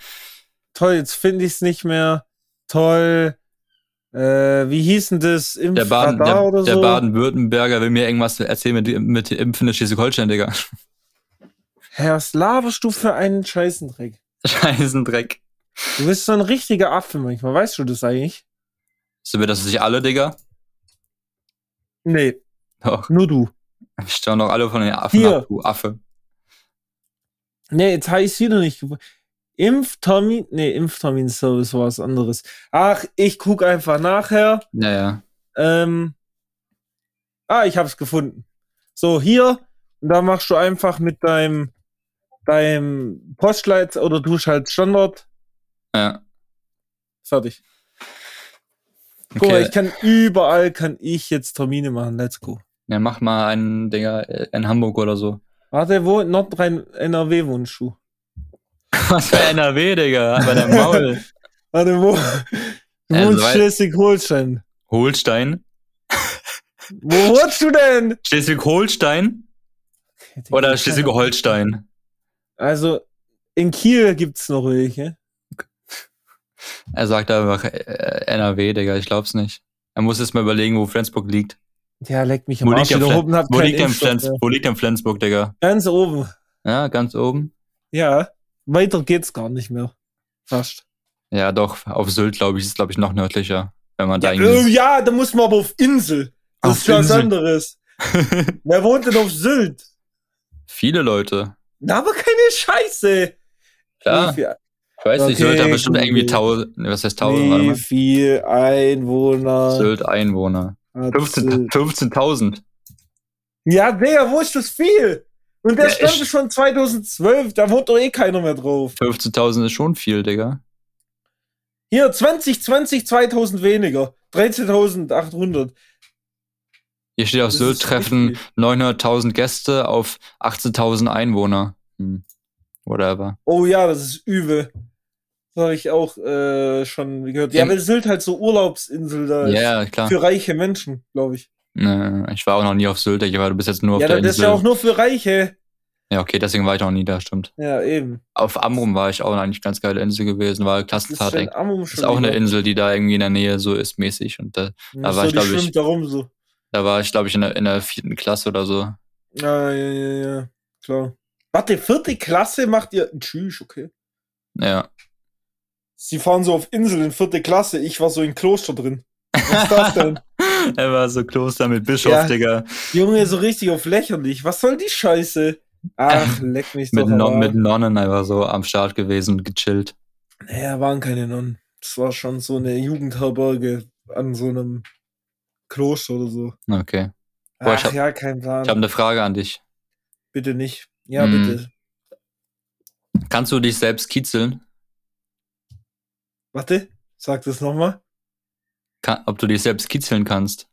toll, jetzt finde ich es nicht mehr. Toll. Äh, wie hieß denn das? der, Baden, der, oder der so? Baden-Württemberger will mir irgendwas erzählen mit, mit Impfen in Schleswig-Holstein, Digga. Hä, was laberst du für einen Scheißendreck? Scheißendreck. Du bist so ein richtiger Affe manchmal, weißt du das eigentlich? So wird das nicht alle, Digga? Nee, Doch. nur du. Ich staune doch alle von den Affen Hier. ab, du Affe. Nee, jetzt ich wieder nicht. Impftermin? Nee, Impftermin ist so, ist was anderes. Ach, ich guck einfach nachher. Naja. Ähm, ah, ich hab's gefunden. So, hier. Und da machst du einfach mit deinem, deinem Postleit oder du halt Standard. Ja. Fertig. Guck mal, Okay. ich kann überall kann ich jetzt Termine machen. Let's go. Ja, mach mal einen, Digga, in Hamburg oder so. Warte, wo? Nordrhein NRW wohnst du? Was für NRW, Digga? Bei der Maul. Warte, wo? Du Also, wohnst Schleswig-Holstein. Holstein? Wo wohnst du denn? Schleswig-Holstein? Oder Schleswig-Holstein? Also, in Kiel gibt's noch welche. Er sagt einfach äh, NRW, Digga, ich glaub's nicht. Er muss jetzt mal überlegen, wo Flensburg liegt. Ja, leck mich am Wo Arsch. liegt, Da oben wo, liegt denn Impfstoff Flens wo liegt denn Flensburg, Digga? Ganz oben. Ja, ganz oben. Ja, weiter geht's gar nicht mehr. Fast. Ja, doch, auf Sylt, glaube ich, ist, glaube ich, noch nördlicher. Wenn man da Ja, irgendwie. äh, ja, da muss man aber auf Insel. Das Auf ist was Insel. anderes. Wer wohnt denn auf Sylt? Viele Leute. Na, aber keine Scheiße. Klar. Ich weiß nicht, Okay, Sylt hat bestimmt irgendwie tausend, was heißt tausend, warte wie mal. viel Einwohner Sylt Einwohner. hat 15 Sylt? 15.000. Ja, Digga, wo ist das viel? Und der Ja, stand ich- schon 2012, da wohnt doch eh keiner mehr drauf. 15.000 ist schon viel, Digga. Hier, 2020, 2000 weniger. 13.800. Hier steht auf Das Sylt ist treffen richtig. 900.000 Gäste auf 18.000 Einwohner. Hm. Whatever. Oh ja, das ist übel. Das habe ich auch äh, schon gehört. Ja, weil Sylt halt so Urlaubsinsel da Ja, ist. klar. Für reiche Menschen, glaube ich. Nee, ich war auch noch nie auf Sylt, ich war du bist jetzt nur auf Ja, der das ist Insel. ja auch nur für Reiche. ja, okay, deswegen war ich noch nie da, stimmt. Ja, eben. Auf Amrum war ich auch eigentlich ganz geile Insel gewesen, war ist Klassenfahrt. schon ist auch eine. Insel, die da irgendwie in der Nähe so ist, mäßig. Und da, da so, war ich, die glaub ich- schwimmt da rum so. Da war ich, glaube ich, in der, in der vierten Klasse oder so. Ja, ja, ja, ja. Klar. Warte, vierte Klasse macht ihr. Tschüss, okay. Ja. Sie fahren so auf Insel in vierte Klasse. Ich war so in Kloster drin. Was ist das denn? er war so Kloster mit Bischof, Ja. Digga. Junge, so richtig auf lächerlich. Was soll die Scheiße? Ach, leck mich Mit, doch. non, mit. Nonnen einfach so am Start gewesen und gechillt. Naja, waren keine Nonnen. Das war schon so eine Jugendherberge an so einem Kloster oder so. Okay. Boah, Ach ich hab- ja, kein Plan. Ich habe eine Frage an dich. bitte nicht. Ja, Mm. bitte. Kannst du dich selbst kitzeln? Warte, sag das nochmal. Ob du dich selbst kitzeln kannst?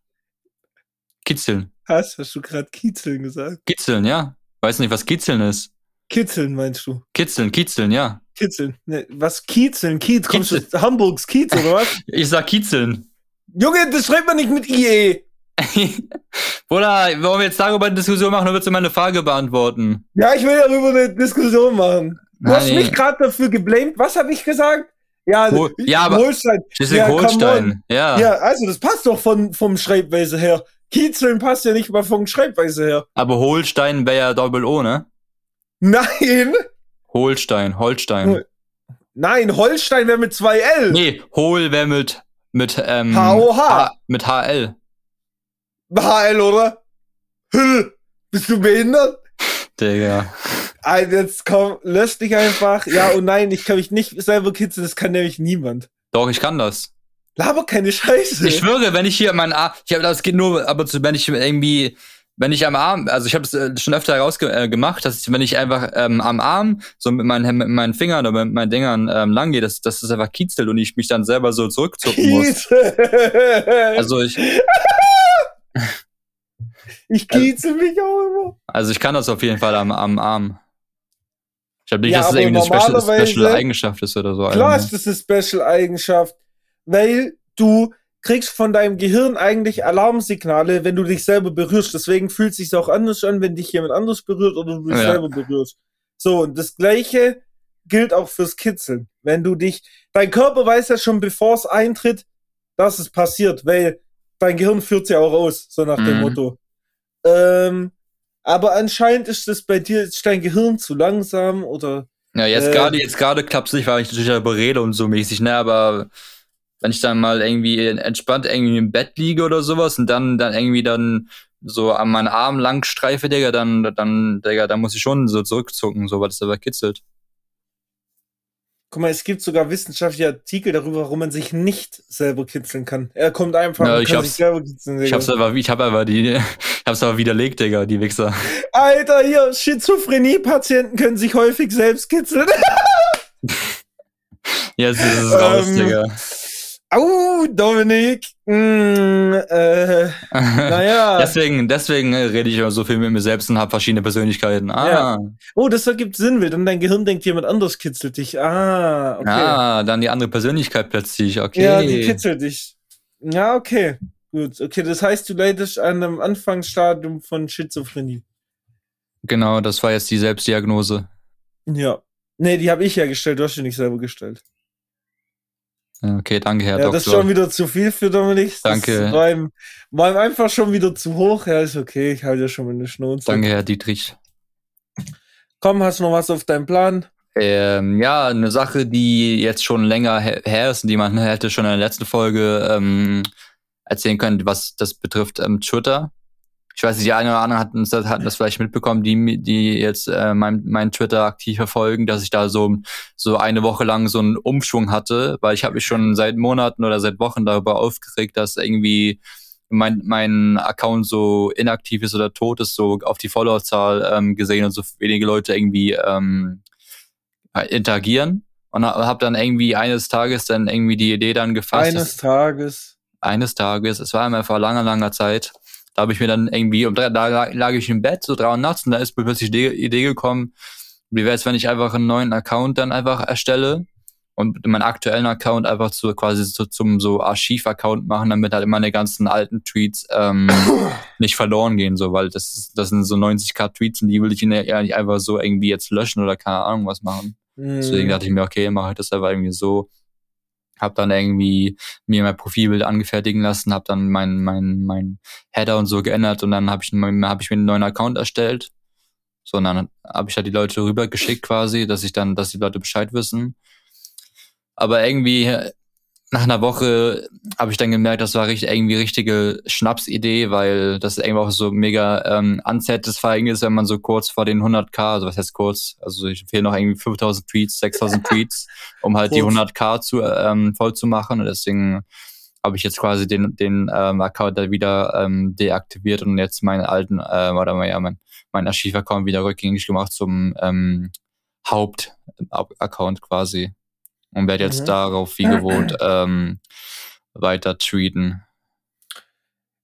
Kitzeln. Was? Hast du gerade Kitzeln gesagt? Kitzeln, ja. Weiß nicht, was Kitzeln ist. Kitzeln meinst du? Kitzeln, kitzeln, ja. Kitzeln. Ne, was Kiezeln? Kiez, kommst du Kitzeln. aus Hamburgs Kiez oder was? Ich sag kitzeln. Junge, das schreibt man nicht mit IE. Bruder, wollen wir jetzt darüber eine Diskussion machen oder willst du meine Frage beantworten? Ja, ich will darüber eine Diskussion machen. Du hast Nein. mich gerade dafür geblamed. Was habe ich gesagt? Ja, Wo- ja, aber- Holstein. Schleswig-Holstein. Ja, Ja, also das passt doch von, vom Schreibweise her. Kiezeln passt ja nicht mal vom Schreibweise her. aber Holstein wäre ja Doppel O, ne? Nein! Holstein, Holstein. Hol- Nein, Holstein wäre mit zwei L. Nee, Hol wäre mit, mit, ähm, HOH. H- mit HL. HL, oder? Hüll. Bist du behindert? Digga. Ein, jetzt komm, lösch dich einfach. Ja und nein, ich kann mich nicht selber kitzeln, das kann nämlich niemand. Doch, ich kann das. Laber keine Scheiße. Ich schwöre, wenn ich hier mein A, ich hab, das geht nur, aber zu, wenn ich irgendwie wenn ich am Arm, also ich habe es äh, schon öfter herausgemacht, äh, dass ich, wenn ich einfach ähm, am Arm so mit meinen, mit meinen Fingern oder mit meinen Dingern ähm, lang gehe, dass, dass das einfach kitzelt und ich mich dann selber so zurückzucken muss. Also ich. ich kitzel mich auch immer. Also ich kann das auf jeden Fall am, am Arm. Ich habe nicht, Ja, dass es irgendwie eine Special, Special Eigenschaft ist oder so. Klar ist das eine Special-Eigenschaft, weil du kriegst von deinem Gehirn eigentlich Alarmsignale, wenn du dich selber berührst. Deswegen fühlt es sich auch anders an, wenn dich jemand anders berührt oder du dich Ja. selber berührst. So, und das Gleiche gilt auch fürs Kitzeln. Wenn du dich, dein Körper weiß ja schon, bevor es eintritt, dass es passiert, weil dein Gehirn führt ja auch aus, so nach dem Mhm. Motto. Ähm, aber anscheinend ist das bei dir, ist dein Gehirn zu langsam oder Ja, jetzt Äh, gerade, jetzt gerade klappt's nicht, weil ich natürlich darüber rede und so mäßig, ne, aber wenn ich dann mal irgendwie entspannt irgendwie im Bett liege oder sowas und dann, dann irgendwie dann so an meinen Arm lang streife, Digga, dann, dann, Digga, dann muss ich schon so zurückzucken, so, weil das aber kitzelt. Guck mal, es gibt sogar wissenschaftliche Artikel darüber, warum man sich nicht selber kitzeln kann. Er kommt einfach Ja, und ich kann sich selber kitzeln. Ich Digga. hab's aber, ich hab aber die, ich hab's aber widerlegt, Digga, die Wichser. Alter, hier, Schizophrenie-Patienten können sich häufig selbst kitzeln. Jetzt ist es raus, Ähm, Digga. Au, Dominik. Mm, äh, naja. Deswegen, deswegen äh, rede ich immer so viel mit mir selbst und habe verschiedene Persönlichkeiten. Ah, Ja. oh, das ergibt Sinn, weil dann dein Gehirn denkt, jemand anders kitzelt dich. Ah, okay. ah, dann die andere Persönlichkeit plötzlich, okay. Ja, die kitzelt dich. Ja, okay. Gut. Okay, das heißt, du leidest an einem Anfangsstadium von Schizophrenie. Genau, das war jetzt die Selbstdiagnose. Ja. Nee, die habe ich ja gestellt, du hast die nicht selber gestellt. Okay, danke, Herr Ja, Doktor. das ist schon wieder zu viel für Dominik. Das Danke. War ihm, war ihm einfach schon wieder zu hoch. Ja, ist okay, ich halte ja schon meine Schnauze. Danke, Herr Dietrich. Komm, hast du noch was auf deinem Plan? Ähm, ja, eine Sache, die jetzt schon länger her her ist und die man hätte schon in der letzten Folge ähm, erzählen können, was das betrifft, ähm, Twitter. Ich weiß nicht, die eine oder andere hatten, das- hatten das vielleicht mitbekommen, die, die jetzt äh, mein, mein Twitter aktiv verfolgen, dass ich da so, so eine Woche lang so einen Umschwung hatte, weil ich habe mich schon seit Monaten oder seit Wochen darüber aufgeregt, dass irgendwie mein, mein Account so inaktiv ist oder tot ist, so auf die Followerzahl ähm, gesehen und so wenige Leute irgendwie ähm, interagieren. Und habe dann irgendwie eines Tages dann irgendwie die Idee dann gefasst, Eines Tages. eines Tages, es war einmal vor langer, langer Zeit, da habe ich mir dann irgendwie, um da lag, ich im Bett, so drei Uhr nachts, und da ist mir plötzlich die Idee gekommen, wie wäre es, wenn ich einfach einen neuen Account dann einfach erstelle und meinen aktuellen Account einfach zu, quasi zu, zum so Archiv-Account machen, damit halt meine ganzen alten Tweets ähm, nicht verloren gehen, so, weil das, ist- das sind so 90k Tweets und die will ich ja nicht einfach so irgendwie jetzt löschen oder keine Ahnung was machen. Deswegen Hm. dachte ich mir, okay, mache ich das aber irgendwie so. Hab dann irgendwie mir mein Profilbild angefertigen lassen, hab dann mein mein mein Header und so geändert und dann habe ich hab ich mir einen neuen Account erstellt. So und dann habe ich halt die Leute rübergeschickt quasi, dass ich dann, dass die Leute Bescheid wissen. Aber irgendwie nach einer Woche habe ich dann gemerkt, das war richtig, irgendwie richtige Schnapsidee, weil das irgendwie auch so mega ähm, unsatisfying ist, wenn man so kurz vor den 100k, also was heißt kurz, also ich fehlen noch irgendwie 5000 Tweets, 6000 Tweets, um halt die Kurz. 100k zu, ähm, voll zu machen und deswegen habe ich jetzt quasi den, den ähm, Account da wieder ähm, deaktiviert und jetzt meinen alten, äh, oder ja, mein, mein Archiv-Account wieder rückgängig gemacht zum ähm, Haupt-Account quasi und werde jetzt Mhm. darauf wie gewohnt ähm, weiter tweeten.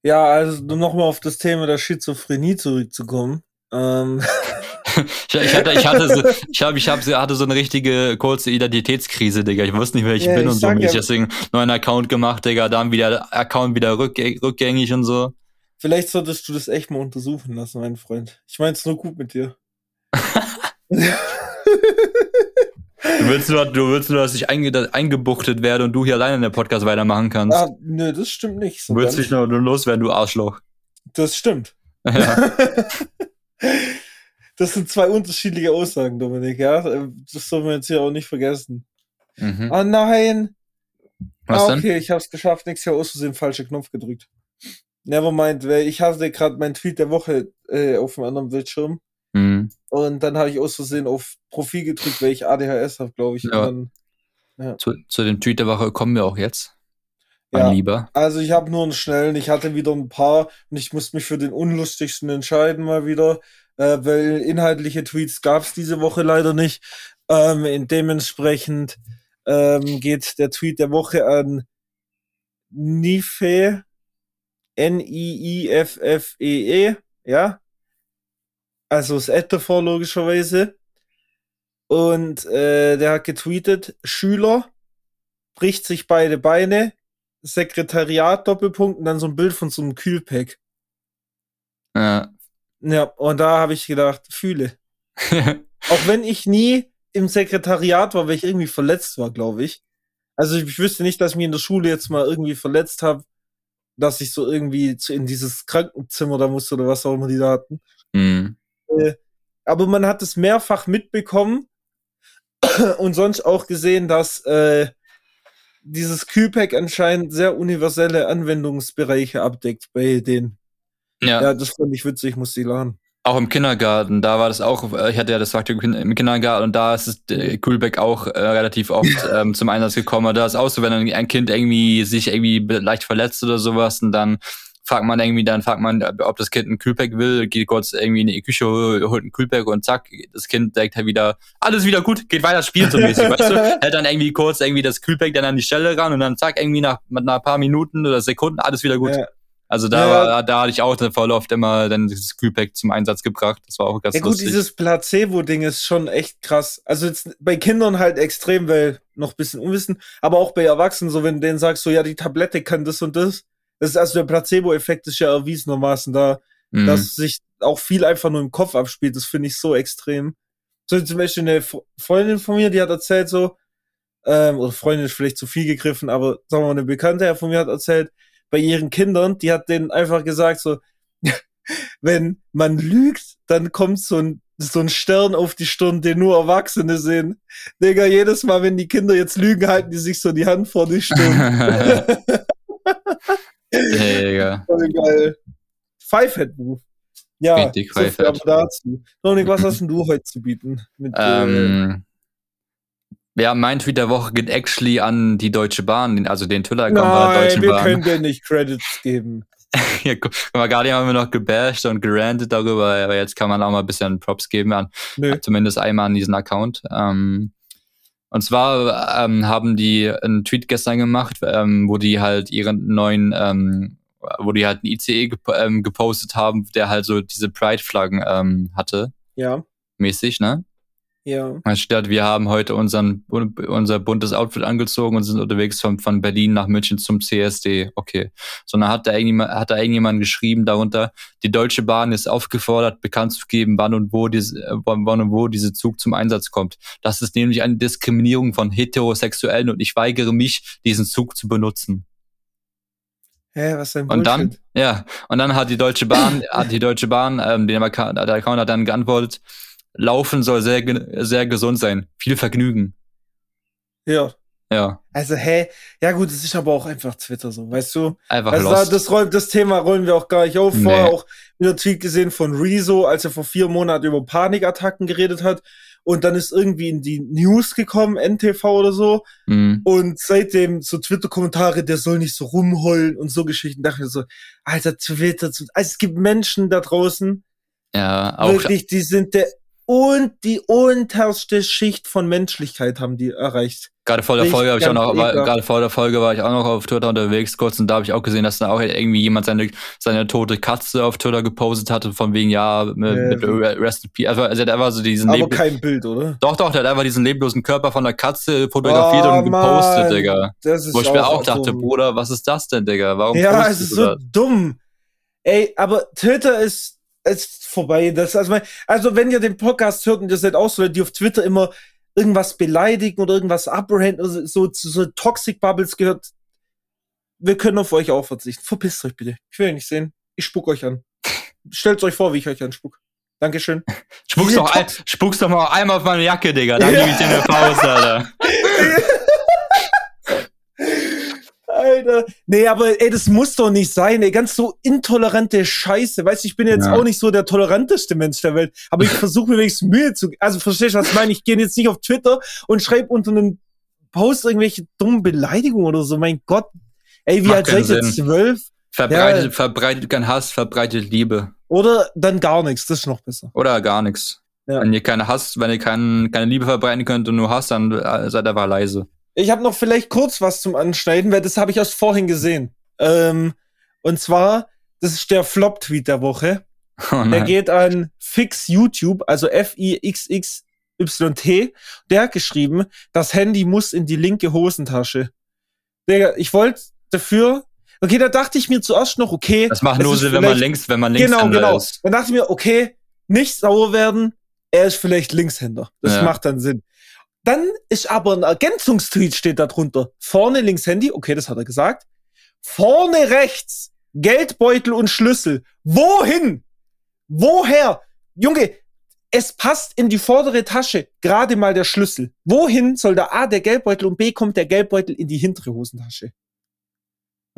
Ja, also um nochmal auf das Thema der Schizophrenie zurückzukommen. Ähm, Ich, ich hatte, ich hatte so, ich habe, ich hab, hatte so eine richtige kurze Identitätskrise, Digga. Ich wusste nicht, wer ich Ja, bin ich und so. ja- ich deswegen neuen Account gemacht, Digga. Dann wieder Account wieder rückgängig, rückgängig und so. vielleicht solltest du das echt mal untersuchen lassen, mein Freund. Ich mein's nur gut mit dir. Du willst nur, du willst nur, dass ich einge, eingebuchtet werde und du hier alleine in der Podcast weitermachen kannst. ah, nö, das stimmt nicht. So du willst dich nur, nur loswerden, du Arschloch. Das stimmt. Ja. Das sind zwei unterschiedliche Aussagen, Dominik, ja. Das soll man jetzt hier auch nicht vergessen. Mhm. Oh nein. Was ah, denn? okay, ich hab's geschafft. Nächstes Jahr aus Versehen falscher Knopf gedrückt. Nevermind, weil ich hatte gerade meinen Tweet der Woche äh, auf dem anderen Bildschirm Mhm. und dann habe ich aus Versehen auf Profil gedrückt, weil ich ADHS habe, glaube ich. Ja. Dann, Zu, zu dem Tweet der Woche kommen wir auch jetzt. mein Ja. Lieber. Also ich habe nur einen schnellen, ich hatte wieder ein paar und ich musste mich für den unlustigsten entscheiden mal wieder, äh, weil inhaltliche Tweets gab es diese Woche leider nicht. Ähm, in dementsprechend ähm, geht der Tweet der Woche an Nife, N-I-I-F-F-E-E, ja. Also das Ad davor logischerweise. Und äh, der hat getweetet, Schüler bricht sich beide Beine, Sekretariat Doppelpunkt und dann so ein Bild von so einem Kühlpack. Ja. Ja, und da habe ich gedacht, fühle. Auch wenn ich nie im Sekretariat war, weil ich irgendwie verletzt war, glaube ich. Also ich, ich wüsste nicht, dass ich mich in der Schule jetzt mal irgendwie verletzt habe, dass ich so irgendwie zu, in dieses Krankenzimmer da musste oder was auch immer die da hatten. Hm. Aber man hat es mehrfach mitbekommen und sonst auch gesehen, dass äh, dieses Kühlpack anscheinend sehr universelle Anwendungsbereiche abdeckt bei denen. ja. Ja, das fand ich witzig, muss ich laden. Auch im Kindergarten, da war das auch, äh, ich hatte ja das Faktor im Kindergarten und da ist es, äh, Coolback auch äh, relativ oft ähm, zum Einsatz gekommen. Da ist auch so, wenn ein, Kind irgendwie sich irgendwie leicht verletzt oder sowas und dann fragt man irgendwie, dann fragt man, ob das Kind ein Kühlpack will, geht kurz irgendwie in die Küche, holt ein Kühlpack und zack, das Kind denkt halt wieder, alles wieder gut, geht weiter spielen so mäßig, weißt du? Hält dann irgendwie kurz irgendwie das Kühlpack dann an die Stelle ran und dann zack, irgendwie nach, nach ein paar Minuten oder Sekunden, alles wieder gut. Ja. Also da, Ja. war, da hatte ich auch voll oft immer dann dieses Kühlpack zum Einsatz gebracht. Das war auch ganz Ja gut, lustig. dieses Placebo-Ding ist schon echt krass. Also jetzt bei Kindern halt extrem, weil noch ein bisschen Unwissen, aber auch bei Erwachsenen, so wenn du denen sagst, so ja, die Tablette kann das und das. Das ist also der Placebo-Effekt ist ja erwiesenermaßen da, Mhm. dass sich auch viel einfach nur im Kopf abspielt. Das finde ich so extrem. So zum Beispiel eine Fre- Freundin von mir, die hat erzählt so, ähm, oder Freundin ist vielleicht zu viel gegriffen, aber sagen wir mal, eine Bekannte von mir hat erzählt, bei ihren Kindern, die hat denen einfach gesagt so, wenn man lügt, dann kommt so ein, so ein Stern auf die Stirn, den nur Erwachsene sehen. Digga, jedes Mal, wenn die Kinder jetzt lügen, halten die sich so die Hand vor die Stirn. Digga. Voll geil. Five-Head-Move. Ja, Richtig, so viel aber dazu. Dominik, was hast denn du heute zu bieten? Mit, äh, ähm, ja, mein Tweet der Woche geht actually an die Deutsche Bahn, also den Twitter-Account von der nein, Deutschen wir Bahn. können dir nicht Credits geben. ja, guck mal, gerade haben wir noch gebasht und gerantet darüber, aber jetzt kann man auch mal ein bisschen Props geben an, Nö. zumindest einmal an diesen Account. Ähm, und zwar ähm, haben die einen Tweet gestern gemacht, ähm, wo die halt ihren neuen, ähm, wo die halt einen ICE gep ähm, gepostet haben, der halt so diese Pride-Flaggen ähm, hatte, Ja, mäßig, ne? Ja. Statt wir haben heute unseren, unser buntes Outfit angezogen und sind unterwegs von, von Berlin nach München zum CSD. Okay. Sondern hat da irgendjemand, hat da irgendjemand geschrieben darunter, die Deutsche Bahn ist aufgefordert, bekannt zu geben, wann und wo diese, äh, wann und wo dieser Zug zum Einsatz kommt. Das ist nämlich eine Diskriminierung von Heterosexuellen und ich weigere mich, diesen Zug zu benutzen. Hä, was denn Und dann, ja, und dann hat die Deutsche Bahn, hat die Deutsche Bahn, ähm, den Account, der Account hat dann geantwortet, Laufen soll sehr, sehr gesund sein. Viel Vergnügen. Ja. Ja, Also, hä? Ja, gut, es ist aber auch einfach Twitter so, weißt du? einfach Also, da, das, roll- das Thema rollen wir auch gar nicht auf. Nee. Vorher auch wieder Tweet gesehen von Rezo, als er vor vier Monaten über Panikattacken geredet hat. Und dann ist irgendwie in die News gekommen, NTV oder so. Mhm. Und seitdem so Twitter-Kommentare, der soll nicht so rumheulen und so Geschichten. Dachte ich so, alter Twitter, also es gibt Menschen da draußen, Ja, auch wirklich, die sind der und die unterste Schicht von Menschlichkeit haben die erreicht. gerade vor der Richtig Folge habe ich auch noch, war, gerade vor der Folge war ich auch noch auf Twitter unterwegs kurz und da habe ich auch gesehen, dass da auch irgendwie jemand seine, seine tote Katze auf Twitter gepostet hatte, von wegen, ja, mit, Ja, mit Rest in Peace. Also, also der hat einfach so diesen Aber kein Bild, oder? Doch, doch, der hat einfach diesen leblosen Körper von der Katze fotografiert Oh, und gepostet, Mann. Digga. Das ist Wo ich mir auch dachte, dumm. Bruder, was ist das denn, Digga? Warum Ja, es ist so das? dumm. Ey, aber Twitter ist, ist vorbei. Das, also, mein, also, wenn ihr den Podcast hört und ihr seid auch so Leute, die auf Twitter immer irgendwas beleidigen oder irgendwas abranden, also so zu so Toxic Bubbles gehört, wir können auf euch auch verzichten. Verpisst euch bitte. Ich will euch nicht sehen. Ich spuck euch an. Stellt euch vor, wie ich euch anspuck. Dankeschön. Spuckst Diese doch, ein, spuckst doch mal einmal auf meine Jacke, Digga. Dann gebe ich dir eine Faust, Alter. Alter. Nee, aber ey, das muss doch nicht sein, ey. Ganz so intolerante Scheiße. Weißt du, ich bin jetzt Ja. auch nicht so der toleranteste Mensch der Welt, aber ich versuche mir wenigstens Mühe zu. Also verstehst du, was ich meine? Ich gehe jetzt nicht auf Twitter und schreibe unter einem Post irgendwelche dummen Beleidigungen oder so. Mein Gott. Ey, wie alt seid ihr? Zwölf? Verbreitet, Ja. verbreitet kein Hass, verbreitet Liebe. Oder dann gar nichts, das ist noch besser. Oder gar nichts. Ja. Wenn ihr keine Hass, wenn ihr kein, keine Liebe verbreiten könnt und nur Hass, dann äh, seid einfach leise. Ich habe noch vielleicht kurz was zum Anschneiden, weil das habe ich erst vorhin gesehen. Ähm, und zwar, das ist der Flop-Tweet der Woche. Oh Der geht an Fix YouTube, also F-I-X-X-Y-T. Der hat geschrieben, das Handy muss in die linke Hosentasche. Digga, ich wollte dafür. Okay, da dachte ich mir zuerst noch, okay. Das macht nur Sinn, wenn man links, wenn man links Genau, genau. ist. Dann dachte ich mir, okay, nicht sauer werden, er ist vielleicht Linkshänder. Das Ja. macht dann Sinn. Dann ist aber ein Ergänzungstweet steht da drunter. Vorne links Handy, okay, das hat er gesagt. Vorne rechts Geldbeutel und Schlüssel. Wohin? Woher? Junge, es passt in die vordere Tasche gerade mal der Schlüssel. Wohin soll da A der Geldbeutel und B kommt der Geldbeutel in die hintere Hosentasche?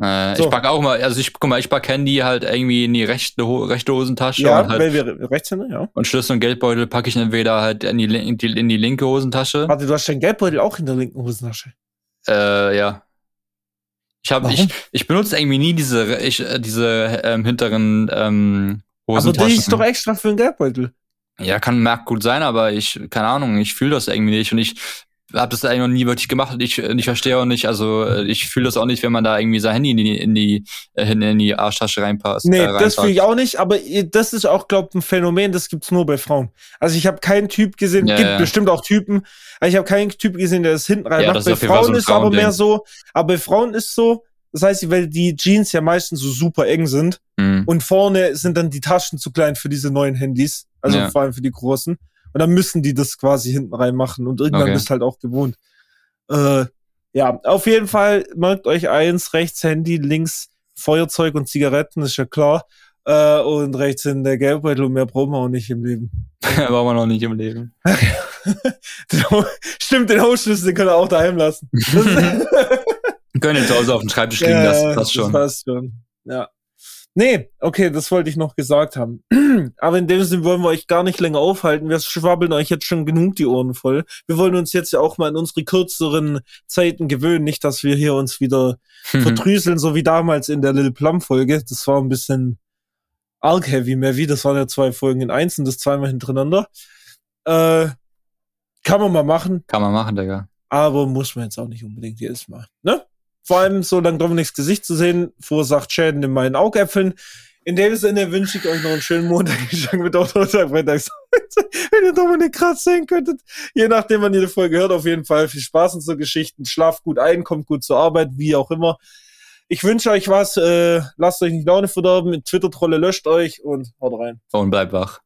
Äh, So. Ich pack auch mal, also ich guck mal, ich pack Handy halt irgendwie in die rechte, rechte Hosentasche Ja, und, halt, weil wir Rechtshänder, ja. und Schlüssel und Geldbeutel packe ich entweder halt in die, in die, in die linke Hosentasche. Warte, du hast deinen Geldbeutel auch in der linken Hosentasche. Äh, ja. Ich habe, ich, ich benutze irgendwie nie diese, ich, äh, diese ähm, hinteren ähm, Aber Hosentaschen. die ist doch extra für den Geldbeutel. Ja, kann mag gut sein, aber ich, keine Ahnung, ich fühle das irgendwie nicht und ich habe das eigentlich noch nie wirklich gemacht und ich, ich verstehe auch nicht, also äh, ich fühle das auch nicht, wenn man da irgendwie sein Handy in die, in die, äh, in die Arschtasche reinpasst. Nee, äh, das fühle ich auch nicht, aber das ist auch, glaube ich, ein Phänomen, das gibt's nur bei Frauen. Also ich habe keinen Typ gesehen, Ja, gibt ja. bestimmt auch Typen, aber ich habe keinen Typ gesehen, der das hinten rein Ja, macht. Bei so Frauen ein ist aber mehr so, aber bei Frauen ist so, das heißt, weil die Jeans ja meistens so super eng sind Hm. und vorne sind dann die Taschen zu klein für diese neuen Handys, also vor allem für die großen. Und dann müssen die das quasi hinten rein machen und irgendwann Okay. bist halt auch gewohnt. Äh, ja, auf jeden Fall merkt euch eins, rechts Handy, links Feuerzeug und Zigaretten, ist ja klar. Äh, und rechts in der Geldbeutel und mehr brauchen wir auch nicht im Leben. War man noch nicht im Leben. Den Stimmt, den Hausschlüssel den könnt ihr auch daheim lassen. Können jetzt zu Hause auf dem Schreibtisch liegen, Ja, das passt schon. Das passt schon. Ja. Nee, okay, das wollte ich noch gesagt haben. Aber in dem Sinne wollen wir euch gar nicht länger aufhalten. Wir schwabbeln euch jetzt schon genug die Ohren voll. Wir wollen uns jetzt ja auch mal in unsere kürzeren Zeiten gewöhnen. Nicht, dass wir hier uns wieder verdrüseln, so wie damals in der Lil Plum Folge. Das war ein bisschen arg heavy, mehr wie. Das waren ja zwei Folgen in eins und das zweimal hintereinander. Äh, kann man mal machen, Kann man machen, Digga. aber muss man jetzt auch nicht unbedingt jedes Mal. Ne? Vor allem so lang Dominiks Gesicht zu sehen, verursacht Schäden in meinen Augäpfeln. In dem Sinne wünsche ich euch noch einen schönen Montag. Ich sage mit Donnerstag, Freitag. Wenn ihr Dominik krass sehen könntet. Je nachdem, wann ihr die Folge hört, auf jeden Fall viel Spaß in so Geschichten. Schlaft gut ein, kommt gut zur Arbeit, wie auch immer. Ich wünsche euch was. Äh, lasst euch nicht Laune verderben. Twitter-Trolle löscht euch und haut rein. Und bleib wach.